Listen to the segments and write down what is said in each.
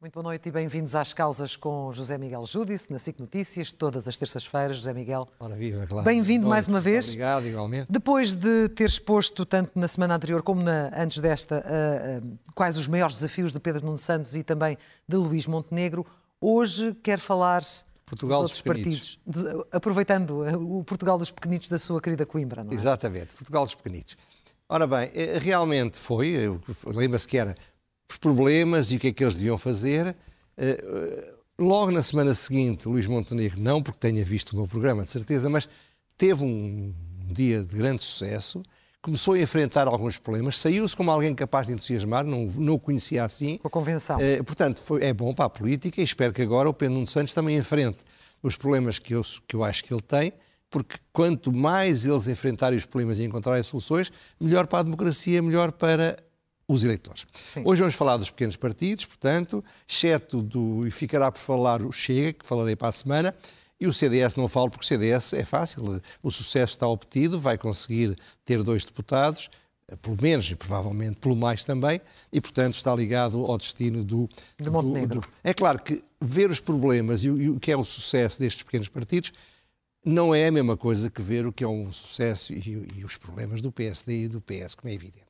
Muito boa noite e bem-vindos às causas com José Miguel Júdice, na SIC Notícias, todas as terças-feiras. José Miguel, Ora, viva, claro. bem-vindo mais uma vez. Obrigado, igualmente. Depois de ter exposto, tanto na semana anterior como na, antes desta, uh, uh, quais os maiores desafios de Pedro Nuno Santos e também de Luís Montenegro, hoje quer falar Portugal dos outros partidos, de, aproveitando uh, o Portugal dos pequenitos da sua querida Coimbra, não é? Exatamente, Portugal dos pequenitos. Ora bem, eh, realmente foi, lembra-se que era os problemas e o que é que eles deviam fazer. Eh, eh, logo na semana seguinte, Luís Montenegro, não porque tenha visto o meu programa, de certeza, mas teve um dia de grande sucesso, começou a enfrentar alguns problemas, saiu-se como alguém capaz de entusiasmar, não, não o conhecia assim. Com a convenção. Eh, portanto, foi, é bom para a política e espero que agora o Pedro Nuno Santos também enfrente os problemas que eu, que eu acho que ele tem, porque quanto mais eles enfrentarem os problemas e encontrarem soluções, melhor para a democracia, melhor para os eleitores. Sim. Hoje vamos falar dos pequenos partidos, portanto, exceto do. e ficará por falar o Chega, que falarei para a semana, e o CDS não falo porque o CDS é fácil, o sucesso está obtido, vai conseguir ter dois deputados, pelo menos e provavelmente pelo mais também, e portanto está ligado ao destino do. De Montenegro. Do, do... É claro que ver os problemas e o, e o que é o sucesso destes pequenos partidos não é a mesma coisa que ver o que é um sucesso e, e os problemas do PSD e do PS, como é evidente.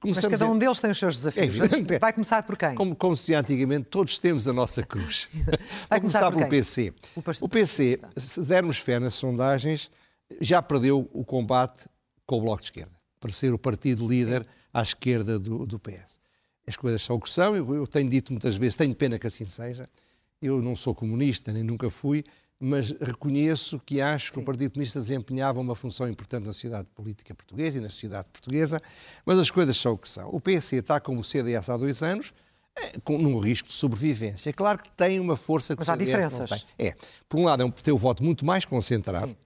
Começamos Mas cada um deles tem os seus desafios. É Vai começar por quem? Como, como se dizia antigamente, todos temos a nossa cruz. Vai começar, começar pelo PC. O, o PC, se dermos fé nas sondagens, já perdeu o combate com o Bloco de Esquerda, para ser o partido líder Sim. à esquerda do, do, PS. As coisas são o que são, eu, eu tenho dito muitas vezes, tenho pena que assim seja. Eu não sou comunista, nem nunca fui, mas reconheço que acho Sim. que o Partido Comunista desempenhava uma função importante na sociedade política portuguesa e na sociedade portuguesa, mas as coisas são o que são. O PS está como o CDS há dois anos, é, com, num risco de sobrevivência. É claro que tem uma força que Mas há diferenças. É. Por um lado, é um, tem o voto muito mais concentrado. Sim.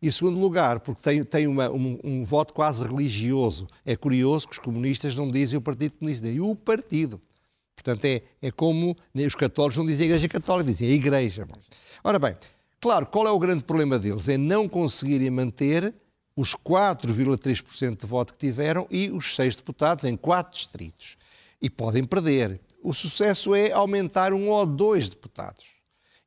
E, em segundo lugar, porque tem, tem uma, um, um, voto quase religioso. É curioso que os comunistas não dizem o Partido Comunista, dizem o partido. Portanto, é, é como os católicos não dizem a Igreja Católica, dizem a Igreja. Ora bem, Claro, qual é o grande problema deles? É não conseguirem manter os 4,3% de voto que tiveram e os seis deputados em quatro distritos. E podem perder. O sucesso é aumentar um ou dois deputados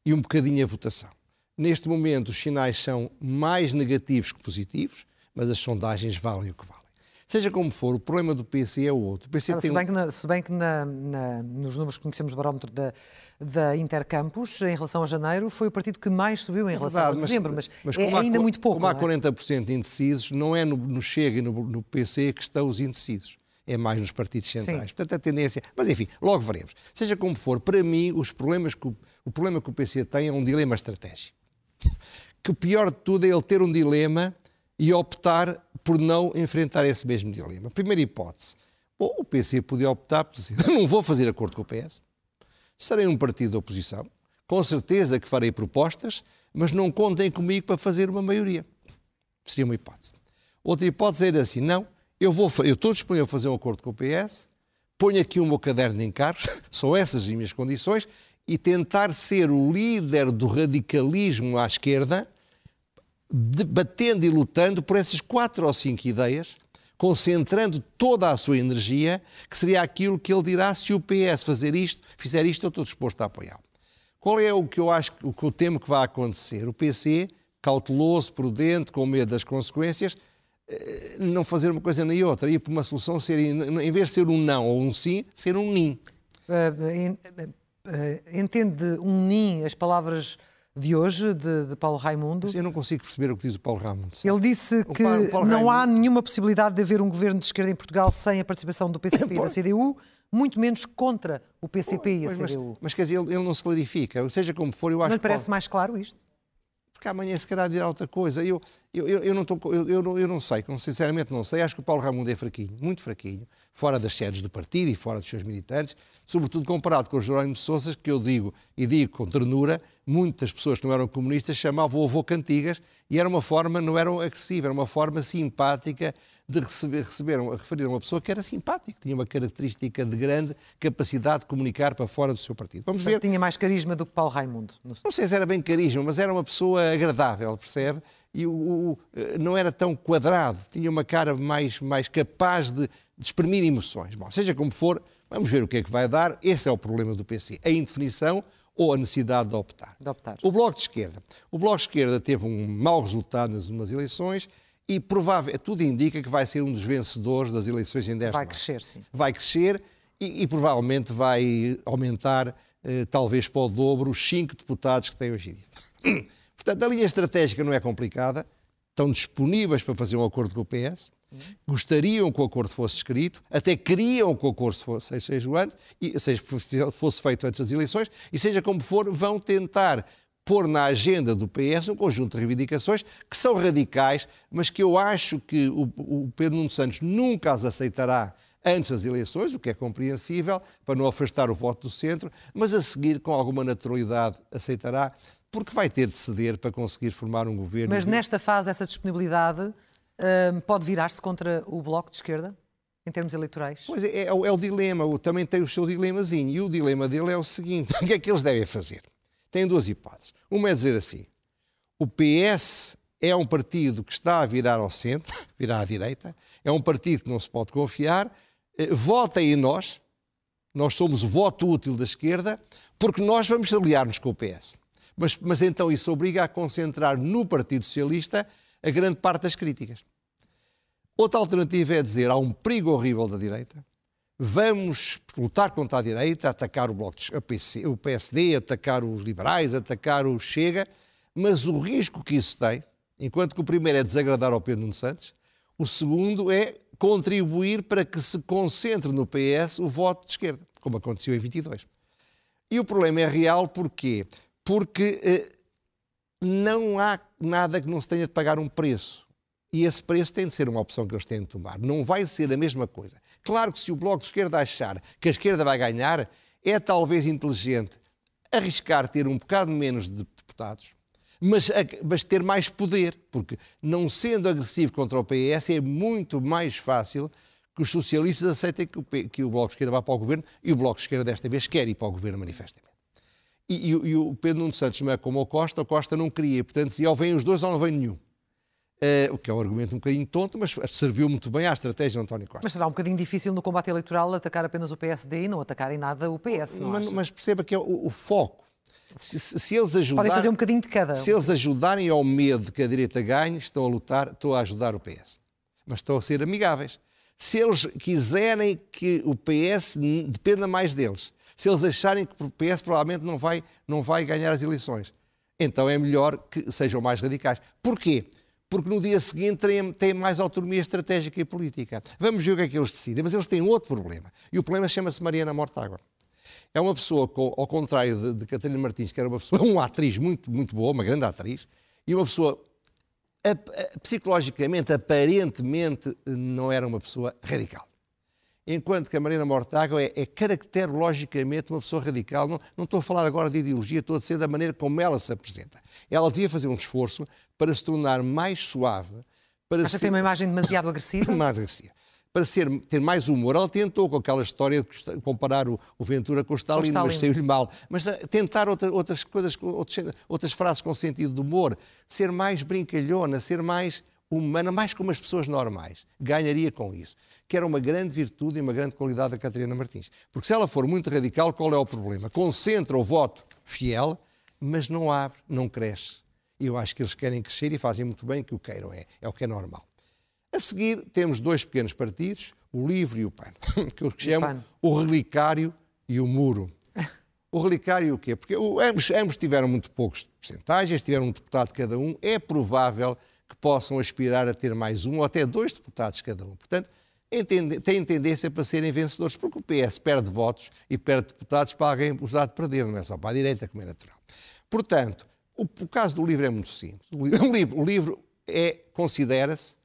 e um bocadinho a votação. Neste momento, os sinais são mais negativos que positivos, mas as sondagens valem o que valem. Seja como for, o problema do PC é o outro. O PC tem se, bem que, na, se bem que na, na, nos números que conhecemos do barómetro da, da Intercampus, em relação a janeiro, foi o partido que mais subiu em é relação verdade, a dezembro, mas, mas, mas é ainda há, muito pouco. Como há 40% é? indecisos, não é no, no Chega e no, no PC que estão os indecisos é mais nos partidos centrais. Sim. Portanto, a tendência. Mas enfim, logo veremos. Seja como for, para mim, os problemas que o, o problema que o PC tem é um dilema estratégico. Que o pior de tudo é ele ter um dilema e optar por não enfrentar esse mesmo dilema. Primeira hipótese. Bom, o PC podia optar por dizer: não vou fazer acordo com o PS, serei um partido de oposição, com certeza que farei propostas, mas não contem comigo para fazer uma maioria. Seria uma hipótese. Outra hipótese era assim: não, eu, vou, eu estou disponível a fazer um acordo com o PS, ponho aqui o meu caderno de encargos, são essas as minhas condições, e tentar ser o líder do radicalismo à esquerda debatendo e lutando por essas quatro ou cinco ideias, concentrando toda a sua energia, que seria aquilo que ele dirá se o PS fazer isto, fizer isto, eu estou disposto a apoiá-lo. Qual é o que eu acho, o que eu temo que vai acontecer? O PC, cauteloso, prudente, com medo das consequências, eh, não fazer uma coisa nem outra, ir por uma solução ser, em vez de ser um não ou um sim, ser um nim. Uh, entende um nim as palavras de hoje, de, de, Paulo Raimundo. Eu não consigo perceber o que diz o Paulo Raimundo. Sabe? Ele disse que Paulo, Paulo não Raimundo... há nenhuma possibilidade de haver um governo de esquerda em Portugal sem a participação do PCP e da CDU, muito menos contra o PCP e a CDU. Mas, mas quer dizer, ele, ele, não se clarifica. Seja como for, eu acho Não lhe parece Paulo... mais claro isto? Porque amanhã se calhar dirá outra coisa. Eu, eu, eu, eu não tô, eu, eu, não, eu não sei, sinceramente não sei. Acho que o Paulo Raimundo é fraquinho, muito fraquinho, fora das sedes do partido e fora dos seus militantes sobretudo comparado com o Jerónimo de Sousa, que eu digo e digo com ternura, muitas pessoas que não eram comunistas chamavam o avô Cantigas e era uma forma, não era agressiva, era uma forma simpática de receber, receber referir a uma pessoa que era simpática, tinha uma característica de grande capacidade de comunicar para fora do seu partido. Vamos ver. Tinha mais carisma do que Paulo Raimundo. Não sei se era bem carisma, mas era uma pessoa agradável, percebe? E o, o, não era tão quadrado, tinha uma cara mais, mais capaz de, de exprimir emoções. Bom, seja como for, Vamos ver o que é que vai dar. Esse é o problema do PC. A indefinição ou a necessidade de optar. De optar. O Bloco de Esquerda. O Bloco de Esquerda teve um mau resultado nas últimas eleições e provável, tudo indica que vai ser um dos vencedores das eleições em 10 Vai crescer, sim. Vai crescer e, e provavelmente vai aumentar, eh, talvez para o dobro, os cinco deputados que tem hoje em dia. Portanto, a linha estratégica não é complicada, estão disponíveis para fazer um acordo com o PS, gostariam que o acordo fosse escrito, até queriam que o acordo fosse, seja, antes, e, seja, fosse feito antes das eleições, e seja como for, vão tentar pôr na agenda do PS um conjunto de reivindicações que são radicais, mas que eu acho que o, o Pedro Nuno Santos nunca as aceitará antes das eleições, o que é compreensível, para não afastar o voto do centro, mas a seguir, com alguma naturalidade, aceitará, porque vai ter de ceder para conseguir formar um governo. Mas nesta fase, essa disponibilidade pode virar-se contra o Bloco de Esquerda? Em termos eleitorais? Pois é, é, é o dilema, o, também tem o seu dilemazinho. E o dilema dele é o seguinte: o que é que eles devem fazer? Tem duas hipóteses. Uma é dizer assim: o PS é um partido que está a virar ao centro, virar à direita, é um partido que não se pode confiar, eh, votem em nós, nós somos o voto útil da esquerda, porque nós vamos aliar-nos com o PS. Mas, mas então isso obriga a concentrar no Partido Socialista a grande parte das críticas. Outra alternativa é dizer há um perigo horrível da direita, vamos lutar contra a direita, atacar o, Bloco de, PC, o PSD, atacar os liberais, atacar o Chega, mas o risco que isso tem, enquanto que o primeiro é desagradar ao Pedro Nuno Santos, o segundo é contribuir para que se concentre no PS o voto de esquerda, como aconteceu em 22. E o problema é real porquê? Porque eh, não há nada que não se tenha de pagar um preço. E esse preço tem de ser uma opção que eles têm de tomar. Não vai ser a mesma coisa. Claro que se o Bloco de Esquerda achar que a esquerda vai ganhar, é talvez inteligente arriscar ter um bocado menos de deputados, mas, mas, ter mais poder, porque não sendo agressivo contra o PS é muito mais fácil que os socialistas aceitem que o, que o Bloco de Esquerda vá para o governo e o Bloco de Esquerda desta vez quer ir para o governo manifestamente. E, e, e o Pedro Nuno Santos não é como o Costa, o Costa não queria, portanto dizia ou vêm os dois ou não vem nenhum. Uh, o que é um argumento um bocadinho tonto, mas serviu muito bem à estratégia de António Costa. Mas será um bocadinho difícil no combate eleitoral atacar apenas o PSD e não atacar em nada o PS, não mas, mas perceba que é o, o foco. Se, se, eles ajudarem, Podem fazer um bocadinho de cada. Se eles ajudarem ao medo que a direita ganhe, estão a lutar, estão a ajudar o PS. Mas estão a ser amigáveis. Se eles quiserem que o PS dependa mais deles, se eles acharem que o PS provavelmente não vai, não vai ganhar as eleições, então é melhor que sejam mais radicais. Porquê? porque no dia seguinte têm, têm, mais autonomia estratégica e política. Vamos ver o que é que eles decidem. Mas eles têm outro problema. E o problema chama-se Mariana Mortágua. É uma pessoa, ao contrário de, de Catarina Martins, que era uma pessoa, uma atriz muito, muito boa, uma grande atriz, e uma pessoa psicologicamente, aparentemente, não era uma pessoa radical enquanto que a Marina Mortágua é, é caracterologicamente uma pessoa radical. Não, não, estou a falar agora de ideologia, estou a dizer da maneira como ela se apresenta. Ela devia fazer um esforço para se tornar mais suave. Para Acha ser... que tem uma imagem demasiado agressiva? mais agressiva. Para ser, ter mais humor. Ela tentou com aquela história de comparar o, o Ventura com o Stalin, Stalin. mas saiu-lhe mal. Mas eh, tentar outra, outras coisas, outras, outras frases com sentido de humor. Ser mais brincalhona, ser mais humana, mais como as pessoas normais. Ganharia com isso que era uma grande virtude e uma grande qualidade da Catarina Martins. Porque se ela for muito radical, qual é o problema? Concentra o voto fiel, mas não abre, não cresce. E eu acho que eles querem crescer e fazem muito bem que o queiram, é, é o que é normal. A seguir, temos dois pequenos partidos, o Livre e o PAN, que eu chamo o Relicário e o Muro. O relicário o quê? Porque ambos, ambos tiveram muito poucos percentagens, tiveram um deputado cada um. É provável que possam aspirar a ter mais um ou até dois deputados cada um. Portanto, têm tendência para serem vencedores, porque o PS perde votos e perde deputados para alguém usar de perder, não é só para a direita, como é natural. Portanto, o, o caso do livro é muito simples. O livro, o livro é, considera-se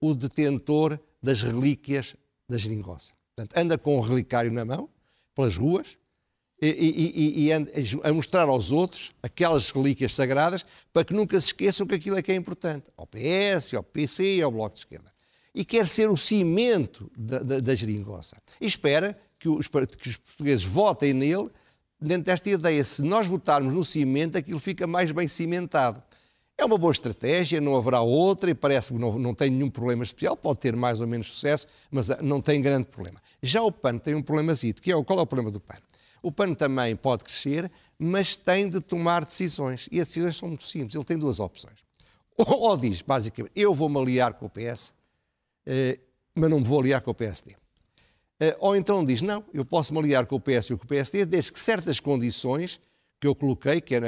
o detentor das relíquias da geringonça. Portanto, anda com o relicário na mão, pelas ruas, e, e, e, anda a mostrar aos outros aquelas relíquias sagradas para que nunca se esqueçam que aquilo é que é importante. Ao PS, ao PC e ao Bloco de Esquerda e quer ser o cimento da, da, da geringonça. E espera que os, que os portugueses votem nele dentro desta ideia. Se nós votarmos no cimento, aquilo fica mais bem cimentado. É uma boa estratégia, não haverá outra e parece-me não, não tem nenhum problema especial, pode ter mais ou menos sucesso, mas ah, não tem grande problema. Já o PAN tem um problema que é qual é o problema do PAN? O PAN também pode crescer, mas tem de tomar decisões. E as decisões são muito simples. Ele tem duas opções. Ou, ou diz, basicamente, eu vou-me aliar com o PS, mas não me vou aliar com o PSD. Eh, ou então diz, não, eu posso me aliar com o PS e com o PSD, desde que certas condições que eu coloquei, que é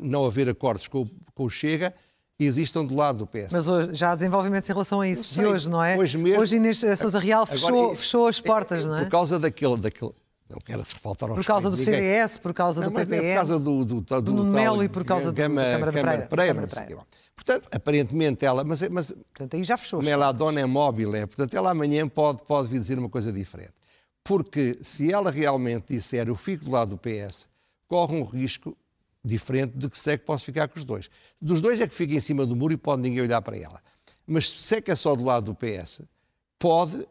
não haver acordos com, com o Chega, existam do lado do PS. Mas hoje, já há desenvolvimentos em relação a isso de hoje, não é? Hoje, mesmo, hoje Inês Sousa Real fechou, agora, fechou as portas, é, não é? Por causa daquele, daquele não quero faltar aos Por causa do CDS, por causa não, do PPE, por causa do, do, do, do Melo e por causa Gama, do Câmara, Câmara Pereira. Pereira. Portanto, aparentemente ela, mas, mas portanto, aí já fechou. Ela, a dona é móvel, é, portanto, ela amanhã pode, pode vir dizer uma coisa diferente. Porque se ela realmente disser eu fico do lado do PS, corre um risco diferente de que se é que posso ficar com os dois. Dos dois é que fica em cima do muro e pode ninguém olhar para ela. Mas se é que é só do lado do PS, pode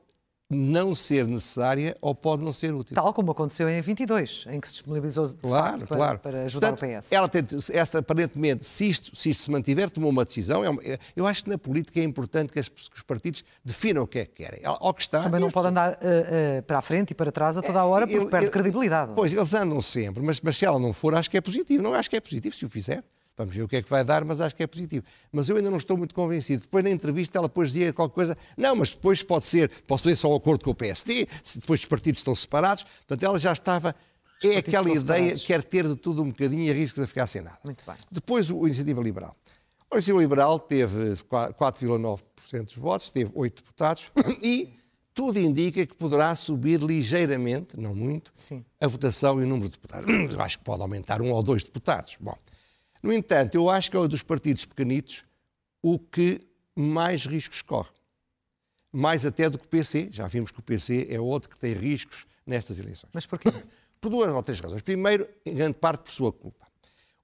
não ser necessária ou pode não ser útil. Tal como aconteceu em 22, em que se disponibilizou claro, facto, claro. Para, para, ajudar Portanto, o PS. Ela tem, esta, aparentemente, se isto, se isto se mantiver, tomou uma decisão. É uma, eu acho que na política é importante que, as, que, os partidos definam o que é que querem. Ao que está, Também não pode andar uh, uh, para a frente e para trás a toda a hora porque ele, perde ele, credibilidade. Pois, eles andam sempre, mas, mas se ela não for, acho que é positivo. Não acho que é positivo se o fizer. Vamos ver o que é que vai dar, mas acho que é positivo. Mas eu ainda não estou muito convencido. Depois na entrevista ela depois dizia qualquer coisa. Não, mas depois pode ser, posso fazer só um acordo com o PSD, se depois os partidos estão separados. Portanto, ela já estava. É aquela ideia, que quer ter de tudo um bocadinho e arrisca a ficar sem nada. Muito bem. Depois o, Iniciativa Liberal. O Iniciativa Liberal teve 4,9% dos votos, teve 8 deputados e tudo indica que poderá subir ligeiramente, não muito, Sim. a votação e o número de deputados. Eu acho que pode aumentar um ou dois deputados. Bom, no entanto, eu acho que é o dos partidos pequenitos o que mais riscos corre. Mais até do que o PC. Já vimos que o PC é outro que tem riscos nestas eleições. Mas porquê? Por duas ou três razões. Primeiro, em grande parte por sua culpa.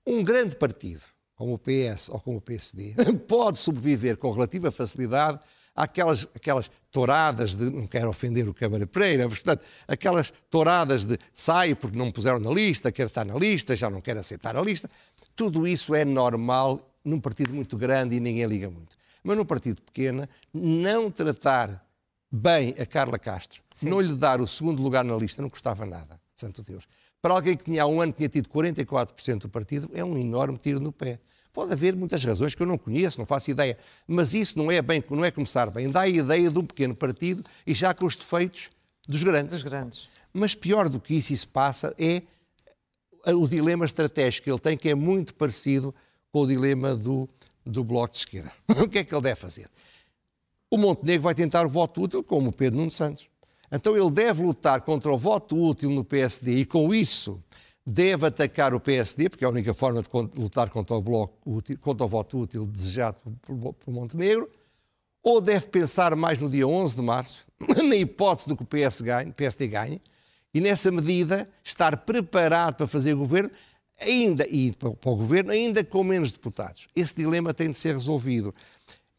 Um grande partido, como o PS ou como o PSD, pode sobreviver com relativa facilidade aquelas, aquelas touradas de, não quero ofender o Câmara Pereira, mas, portanto, aquelas touradas de sai porque não me puseram na lista, quero estar na lista, já não quero aceitar a lista. Tudo isso é normal num partido muito grande e ninguém liga muito. Mas num partido pequeno, não tratar bem a Carla Castro, Sim. não lhe dar o segundo lugar na lista, não custava nada, santo Deus. Para alguém que tinha há um ano tinha tido 44% do partido, é um enorme tiro no pé. Pode haver muitas razões que eu não conheço, não faço ideia, mas isso não é bem, não é começar bem. Dá a ideia de um pequeno partido e já com os defeitos dos grandes. Dos grandes. Mas pior do que isso, isso passa, é o dilema estratégico que ele tem, que é muito parecido com o dilema do, do Bloco de Esquerda. o que é que ele deve fazer? O Montenegro vai tentar o voto útil como o Pedro Nuno Santos. Então ele deve lutar contra o voto útil no PSD e com isso deve atacar o PSD, porque é a única forma de lutar contra o, bloco contra o voto útil desejado por, Montenegro, ou deve pensar mais no dia 11 de março, na hipótese de que o PS ganhe, PSD ganhe, e nessa medida estar preparado para fazer governo, ainda, e para o governo, ainda com menos deputados. Esse dilema tem de ser resolvido.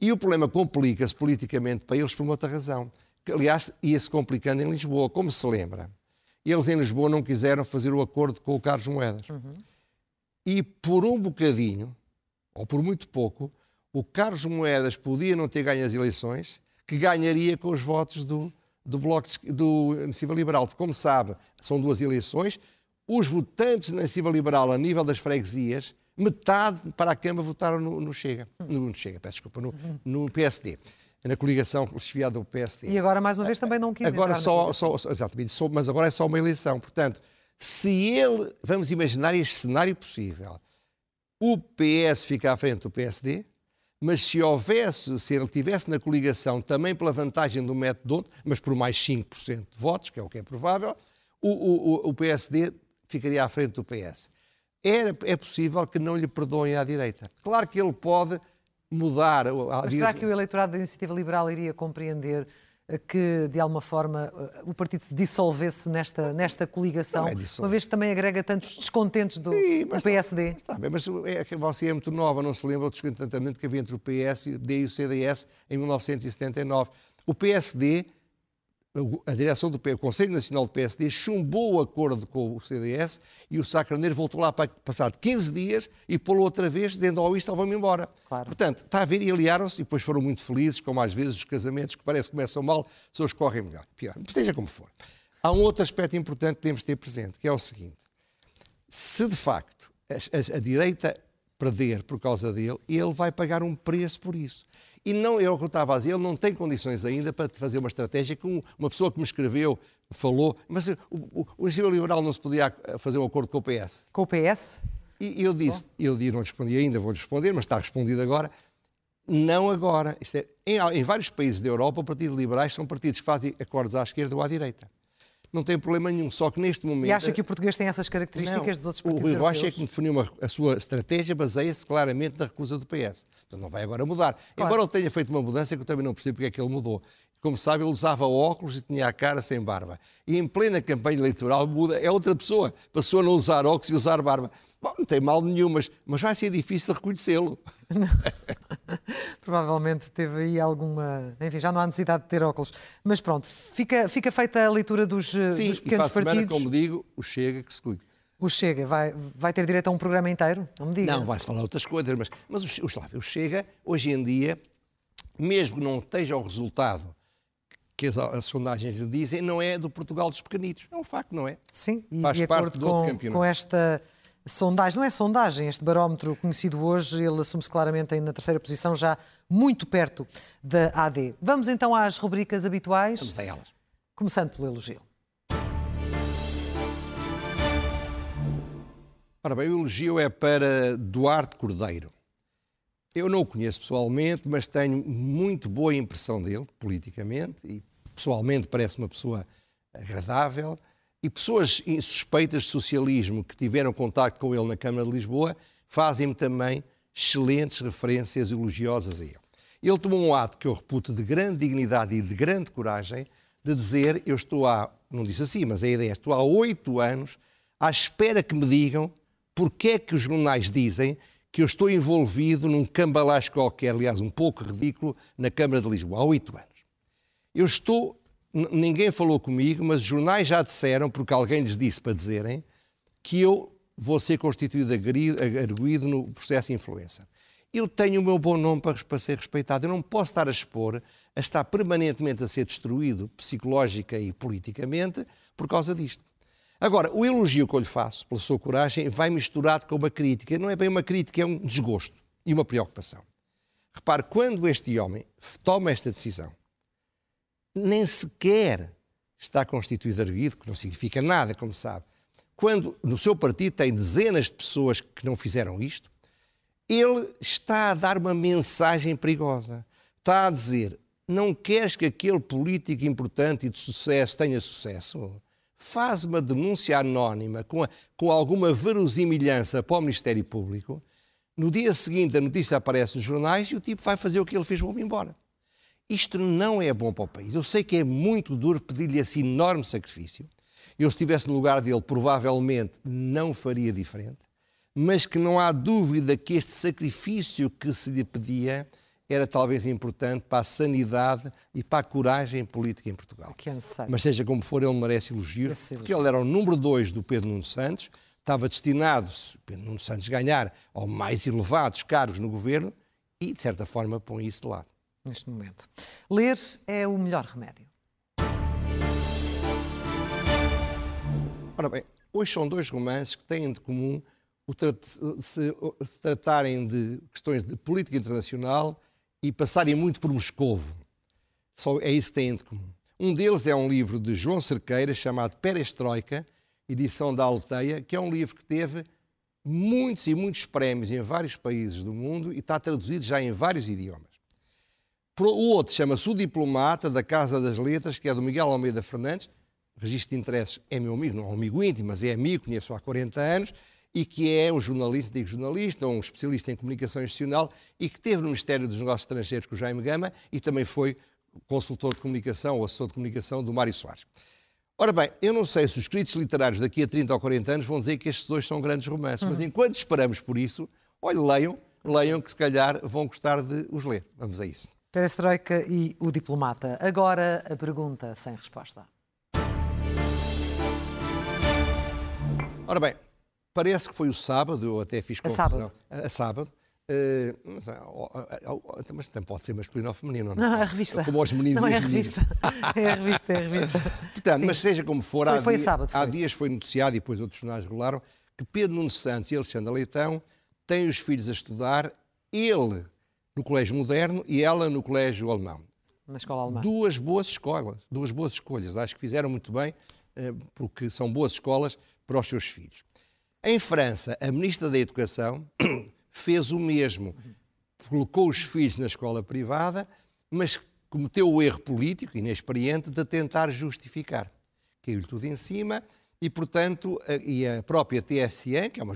E o problema complica-se politicamente para eles por uma outra razão, que aliás ia-se complicando em Lisboa, como se lembra eles em Lisboa não quiseram fazer o acordo com o Carlos Moedas. Uhum. E por um bocadinho, ou por muito pouco, o Carlos Moedas podia não ter ganho as eleições, que ganharia com os votos do, do Bloco de, do Iniciativa Liberal. Porque, como sabe, são duas eleições, os votantes da Iniciativa Liberal, a nível das freguesias, metade para a Câmara votaram no, no Chega, no, no Chega, peço desculpa, no, no PSD na coligação chefiada do PSD. E agora, mais uma vez, também não quis agora só, só, Exatamente, só, mas agora é só uma eleição. Portanto, se ele, vamos imaginar este cenário possível, o PS fica à frente do PSD, mas se houvesse, se ele tivesse na coligação também pela vantagem do método, mas por mais 5% de votos, que é o que é provável, o, o, o PSD ficaria à frente do PS. É, é possível que não lhe perdoem à direita. Claro que ele pode mudar. Mas será que o eleitorado da Iniciativa Liberal iria compreender eh, que, de alguma forma, eh, o partido se dissolvesse nesta, nesta coligação, é uma vez que também agrega tantos descontentes do, Sim, do PSD? Está, está bem, mas é que você é muito nova, não se lembra do descontentamento que havia entre o PS e o CDS em 1979. O PSD a direção do o Conselho Nacional do PSD chumbou o acordo com o CDS e o Sá Carneiro voltou lá para passar 15 dias e pô-lo outra vez, dizendo ao oh, isto, vamos embora. Claro. Portanto, está a ver e aliaram-se e depois foram muito felizes, como às vezes os casamentos que parece que começam mal, as pessoas correm melhor. Pior, seja como for. Há um outro aspecto importante que temos de ter presente, que é o seguinte. Se de facto a, a, a direita perder por causa dele, ele vai pagar um preço por isso. E não é o que eu estava a dizer, ele não tem condições ainda para fazer uma estratégia que uma pessoa que me escreveu falou, mas o, o, o Iniciativa Liberal não se podia fazer um acordo com o PS. Com o PS? E eu disse, oh. eu não respondi ainda, vou responder, mas está respondido agora. Não agora. É, em, em vários países da Europa, os partidos liberais são partidos que fazem acordos à esquerda ou à direita não tem problema nenhum. Só que neste momento. E acha que o português tem essas características não, dos outros partidos? O Rui Rocha é que definiu uma, a sua estratégia, baseia-se claramente na recusa do PS. Então não vai agora mudar. Claro. Embora ele tenha feito uma mudança que eu também não percebo porque é que ele mudou. Como sabe, ele usava óculos e tinha a cara sem barba. E em plena campanha eleitoral muda, é outra pessoa. Passou a não usar óculos e usar barba. Bom, não tem mal nenhum, mas, mas vai ser difícil reconhecê-lo. Provavelmente teve aí alguma. Enfim, já não há necessidade de ter óculos. Mas pronto, fica, fica feita a leitura dos, eh, Sim, dos pequenos e para a partidos. Semana, como digo, o Chega que se cuide. O Chega vai, vai ter direito a um programa inteiro? Não me diga. Não, vai-se falar outras coisas, mas, mas o, o, o Chega, hoje em dia, mesmo que não esteja o resultado que as, as, sondagens lhe dizem, não é do Portugal dos pequenitos. É um facto, não é? Sim, e Faz de parte do com, com esta sondagem, não é sondagem, este barómetro conhecido hoje, ele assume-se claramente na terceira posição, já muito perto da AD. Vamos então às rubricas habituais. Vamos a elas. Começando pelo elogio. Ora bem, o elogio é para Duarte Cordeiro. Eu não o conheço pessoalmente, mas tenho muito boa impressão dele, politicamente, e pessoalmente parece uma pessoa agradável, e pessoas suspeitas de socialismo que tiveram contato com ele na Câmara de Lisboa fazem-me também excelentes referências elogiosas a ele. Ele tomou um ato que eu reputo de grande dignidade e de grande coragem de dizer: Eu estou há, não disse assim, mas a ideia é, estou há oito anos à espera que me digam porque é que os jornais dizem que eu estou envolvido num cambalacho qualquer, aliás, um pouco ridículo, na Câmara de Lisboa, há oito anos. Eu estou ninguém falou comigo, mas jornais já disseram, porque alguém lhes disse para dizerem, que eu vou ser constituído arguído no processo de influência. Eu tenho o meu bom nome para, para ser respeitado. Eu não posso estar a expor a estar permanentemente a ser destruído psicológica e politicamente por causa disto. Agora, o elogio que eu lhe faço pela sua coragem vai misturado com uma crítica. Não é bem uma crítica, é um desgosto e uma preocupação. Repare, quando este homem toma esta decisão, nem sequer está constituído arguido, que não significa nada, como sabe. Quando no seu partido tem dezenas de pessoas que não fizeram isto, ele está a dar uma mensagem perigosa. Está a dizer: não queres que aquele político importante e de sucesso tenha sucesso? Faz uma denúncia anónima com, a, com alguma verosimilhança para o Ministério Público. No dia seguinte, a notícia aparece nos jornais e o tipo vai fazer o que ele fez, vou-me embora. Isto não é bom para o país. Eu sei que é muito duro pedir-lhe esse enorme sacrifício. Eu, se estivesse no lugar dele, provavelmente não faria diferente. Mas que não há dúvida que este sacrifício que se lhe pedia era talvez importante para a sanidade e para a coragem política em Portugal. Que é necessário. Mas seja como for, ele merece elogios, porque ele era o número dois do Pedro Nuno Santos, estava destinado, se Pedro Nuno Santos ganhar, ao mais elevados cargos no governo e, de certa forma, põe isso de lado neste momento. Ler é o melhor remédio. Ora bem, hoje são dois romances que têm de comum se, se tratarem de questões de política internacional e passarem muito por Moscovo. Só é isso que têm de comum. Um deles é um livro de João Cerqueira chamado Perestroika, edição da Alteia, que é um livro que teve muitos e muitos prémios em vários países do mundo e está traduzido já em vários idiomas. O outro chama-se O Diplomata, da Casa das Letras, que é do Miguel Almeida Fernandes. Registro de interesses é meu amigo, não é um amigo íntimo, mas é amigo, conheço há 40 anos, e que é um jornalista, digo jornalista, um especialista em comunicação institucional e que teve no Ministério dos Negócios Estrangeiros com o Jaime Gama e também foi consultor de comunicação ou assessor de comunicação do Mário Soares. Ora bem, eu não sei se os escritos literários daqui a 30 ou 40 anos vão dizer que estes dois são grandes romances, uhum. mas enquanto esperamos por isso, olha, leiam, leiam que se calhar vão gostar de os ler. Vamos a isso. Perestroika e o diplomata. Agora a pergunta sem resposta. Ora bem, parece que foi o sábado, eu até fiz confusão. A sábado. A, a sábado. Uh, mas, uh, mas também pode ser masculino ou feminino, não? Não, é a revista. Como os meninos não, e é a revista. é a revista, é a revista. Portanto, Sim. mas seja como for, foi, há, foi dia, sábado, há dias foi noticiado e depois outros jornais revelaram que Pedro Nuno Santos e Alexandre Leitão têm os filhos a estudar, ele no Colégio Moderno e ela no Colégio Alemão. Na escola alemã. Duas boas escolas, duas boas escolhas. Acho que fizeram muito bem, eh, porque são boas escolas para os seus filhos. Em França, a Ministra da Educação fez o mesmo. Colocou os filhos na escola privada, mas cometeu o erro político, inexperiente, de tentar justificar. Caiu-lhe tudo em cima e, portanto, a, e a própria TFCN, que é uma,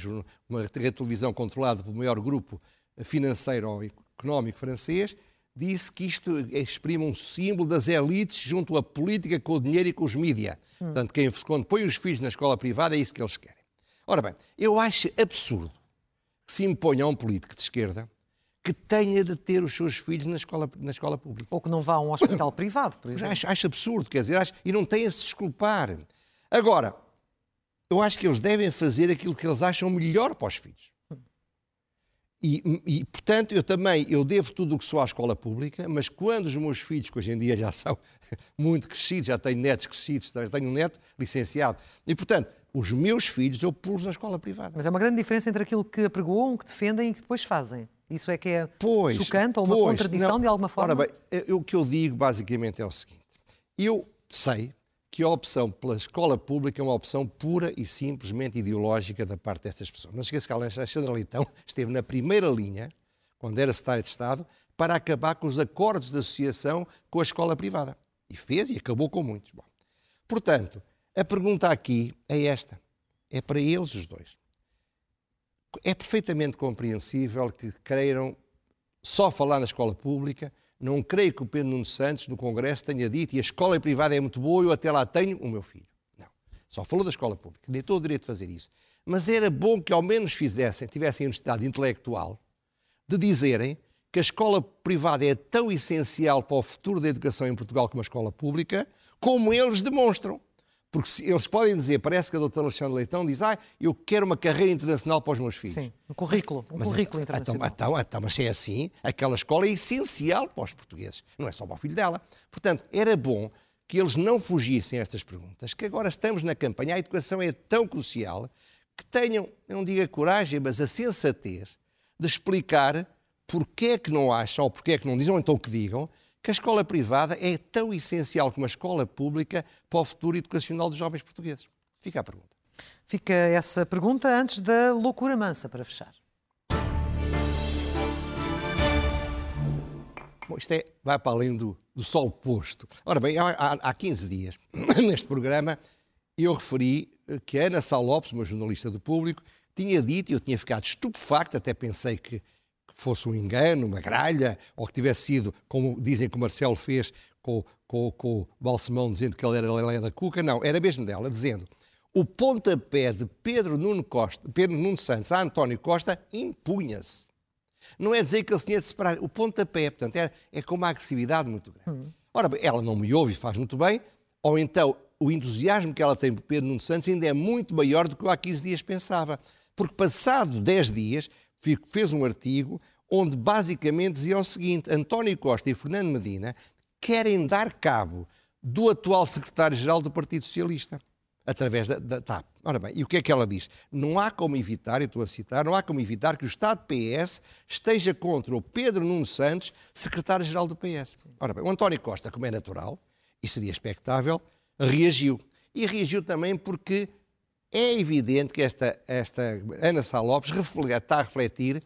uma televisão controlada pelo maior grupo financeiro económico francês, disse que isto exprime um símbolo das elites junto à política com o dinheiro e com os mídia. Hum. Portanto, quem, quando põe os filhos na escola privada é isso que eles querem. Ora bem, eu acho absurdo que se imponha a um político de esquerda que tenha de ter os seus filhos na escola, na escola pública. Ou que não vá a um hospital privado, por exemplo. Acho, acho, absurdo, quer dizer, acho, e não tem a se desculpar. Agora, eu acho que eles devem fazer aquilo que eles acham melhor para os filhos. E, e, portanto, eu também eu devo tudo o que sou à escola pública, mas quando os meus filhos, que hoje em dia já são muito crescidos, já tenho netos crescidos, já tenho um neto licenciado, e portanto, os meus filhos eu pulo na escola privada. Mas é uma grande diferença entre aquilo que apregoam, que defendem e que depois fazem. Isso é que é pois, chocante ou uma pois, contradição não, de alguma forma? Ora bem, eu, o que eu digo basicamente é o seguinte: eu sei que a opção pela escola pública é uma opção pura e simplesmente ideológica da parte destas pessoas. Não se esqueça que Alexandre Leitão esteve na primeira linha, quando era secretário de Estado, para acabar com os acordos de associação com a escola privada. E fez e acabou com muitos. Bom, portanto, a pergunta aqui é esta. É para eles os dois. É perfeitamente compreensível que queiram só falar na escola pública. Não creio que o Pedro Nuno Santos, no Congresso, tenha dito e a escola privada é muito boa, eu até lá tenho o meu filho. Não. Só falou da escola pública. Nem todo o direito de fazer isso. Mas era bom que ao menos fizessem, tivessem a honestidade intelectual de dizerem que a escola privada é tão essencial para o futuro da educação em Portugal como a escola pública, como eles demonstram. Porque se, eles podem dizer, parece que a doutora Alexandre Leitão diz, ah, eu quero uma carreira internacional para os meus filhos. Sim, um currículo, um mas, currículo então, internacional. Então, então, mas se é assim, aquela escola é essencial para os portugueses, não é só para o filho dela. Portanto, era bom que eles não fugissem a estas perguntas, que agora estamos na campanha, a educação é tão crucial, que tenham, não digo a coragem, mas a sensatez de explicar porque é que não acham, ou porque é que não dizem, ou então que digam, que a escola privada é tão essencial como a escola pública para o futuro educacional dos jovens portugueses? Fica a pergunta. Fica essa pergunta antes da loucura mansa para fechar. Bom, isto é, vai para além do, do sol posto. Ora bem, há, há 15 dias, neste programa, eu referi que a Ana Sá Lopes, uma jornalista do público, tinha dito, e eu tinha ficado estupefacto, até pensei que fosse um engano, uma gralha, ou que tivesse sido, como dizem que o Marcelo fez com, com, com o Balsemão, dizendo que ele era Lelé da Cuca. Não, era mesmo dela, dizendo o pontapé de Pedro Nuno, Costa, Pedro Nuno Santos a António Costa impunha-se. Não é dizer que ele tinha de separar. O pontapé, portanto, é, é com uma agressividade muito grande. Hum. Ora ela não me ouve e faz muito bem, ou então o entusiasmo que ela tem por Pedro Nuno Santos ainda é muito maior do que eu há 15 dias pensava. Porque passado 10 dias, fez um artigo onde basicamente dizia o seguinte: António Costa e Fernando Medina querem dar cabo do atual secretário-geral do Partido Socialista, através da, da, TAP. Ora bem, e o que é que ela diz? Não há como evitar, eu estou a citar, não há como evitar que o Estado PS esteja contra o Pedro Nuno Santos, secretário-geral do PS. Ora bem, o António Costa, como é natural, e seria expectável, reagiu. E reagiu também porque é evidente que esta, esta Ana Sá Lopes está a refletir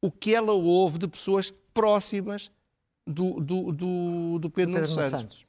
o que ela ouve de pessoas próximas do, do, do, do Pedro, Pedro Santos. Santos.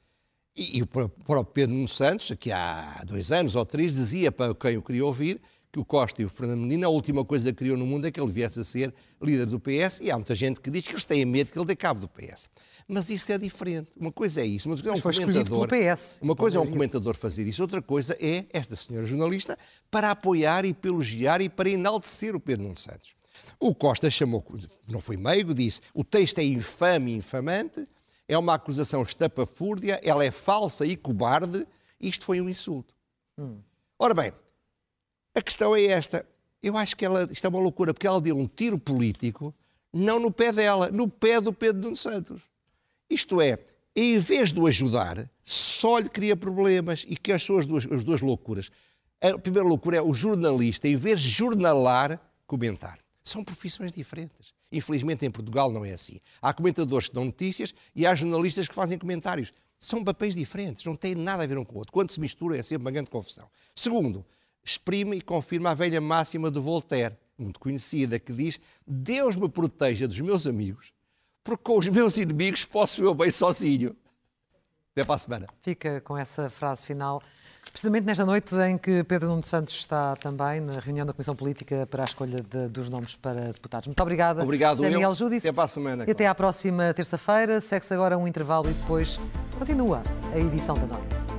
E, e o próprio Pedro Nuno Santos, que há dois anos ou três, dizia para quem o queria ouvir que o Costa e o Fernando Medina, a última coisa que criou no mundo é que ele viesse a ser líder do PS, e há muita gente que diz que eles têm medo que ele dê cabo do PS. Mas isso é diferente. Uma coisa é isso, mas é um comentador. PS, uma coisa é um comentador fazer isso, outra coisa é esta senhora jornalista para apoiar e para elogiar e para enaltecer o Pedro Nuno Santos. O Costa chamou, não foi meigo, disse o texto é infame e infamante, é uma acusação estapafúrdia, ela é falsa e cobarde, isto foi um insulto. Hum. Ora bem, a questão é esta. Eu acho que ela, isto é uma loucura, porque ela deu um tiro político, não no pé dela, no pé do Pedro Nuno Santos. Isto é, em vez de o ajudar, só lhe cria problemas. E que são as duas, as duas loucuras? A primeira loucura é o jornalista, em vez de jornalar, comentar. São profissões diferentes. Infelizmente em Portugal não é assim. Há comentadores que dão notícias e há jornalistas que fazem comentários. São papéis diferentes, não têm nada a ver um com o outro. Quando se mistura é sempre uma grande confusão. Segundo, exprime e confirma a velha máxima de Voltaire, muito conhecida, que diz: Deus me proteja dos meus amigos, porque com os meus inimigos posso eu bem sozinho. Até para a semana. Fica com essa frase final. Precisamente nesta noite em que Pedro Nuno Santos está também na reunião da Comissão Política para a escolha de, dos nomes para deputados. Muito obrigada. Obrigado, José Miguel Júdice. Até para a semana. E até à próxima terça-feira. Segue-se agora um intervalo e depois continua a edição da noite.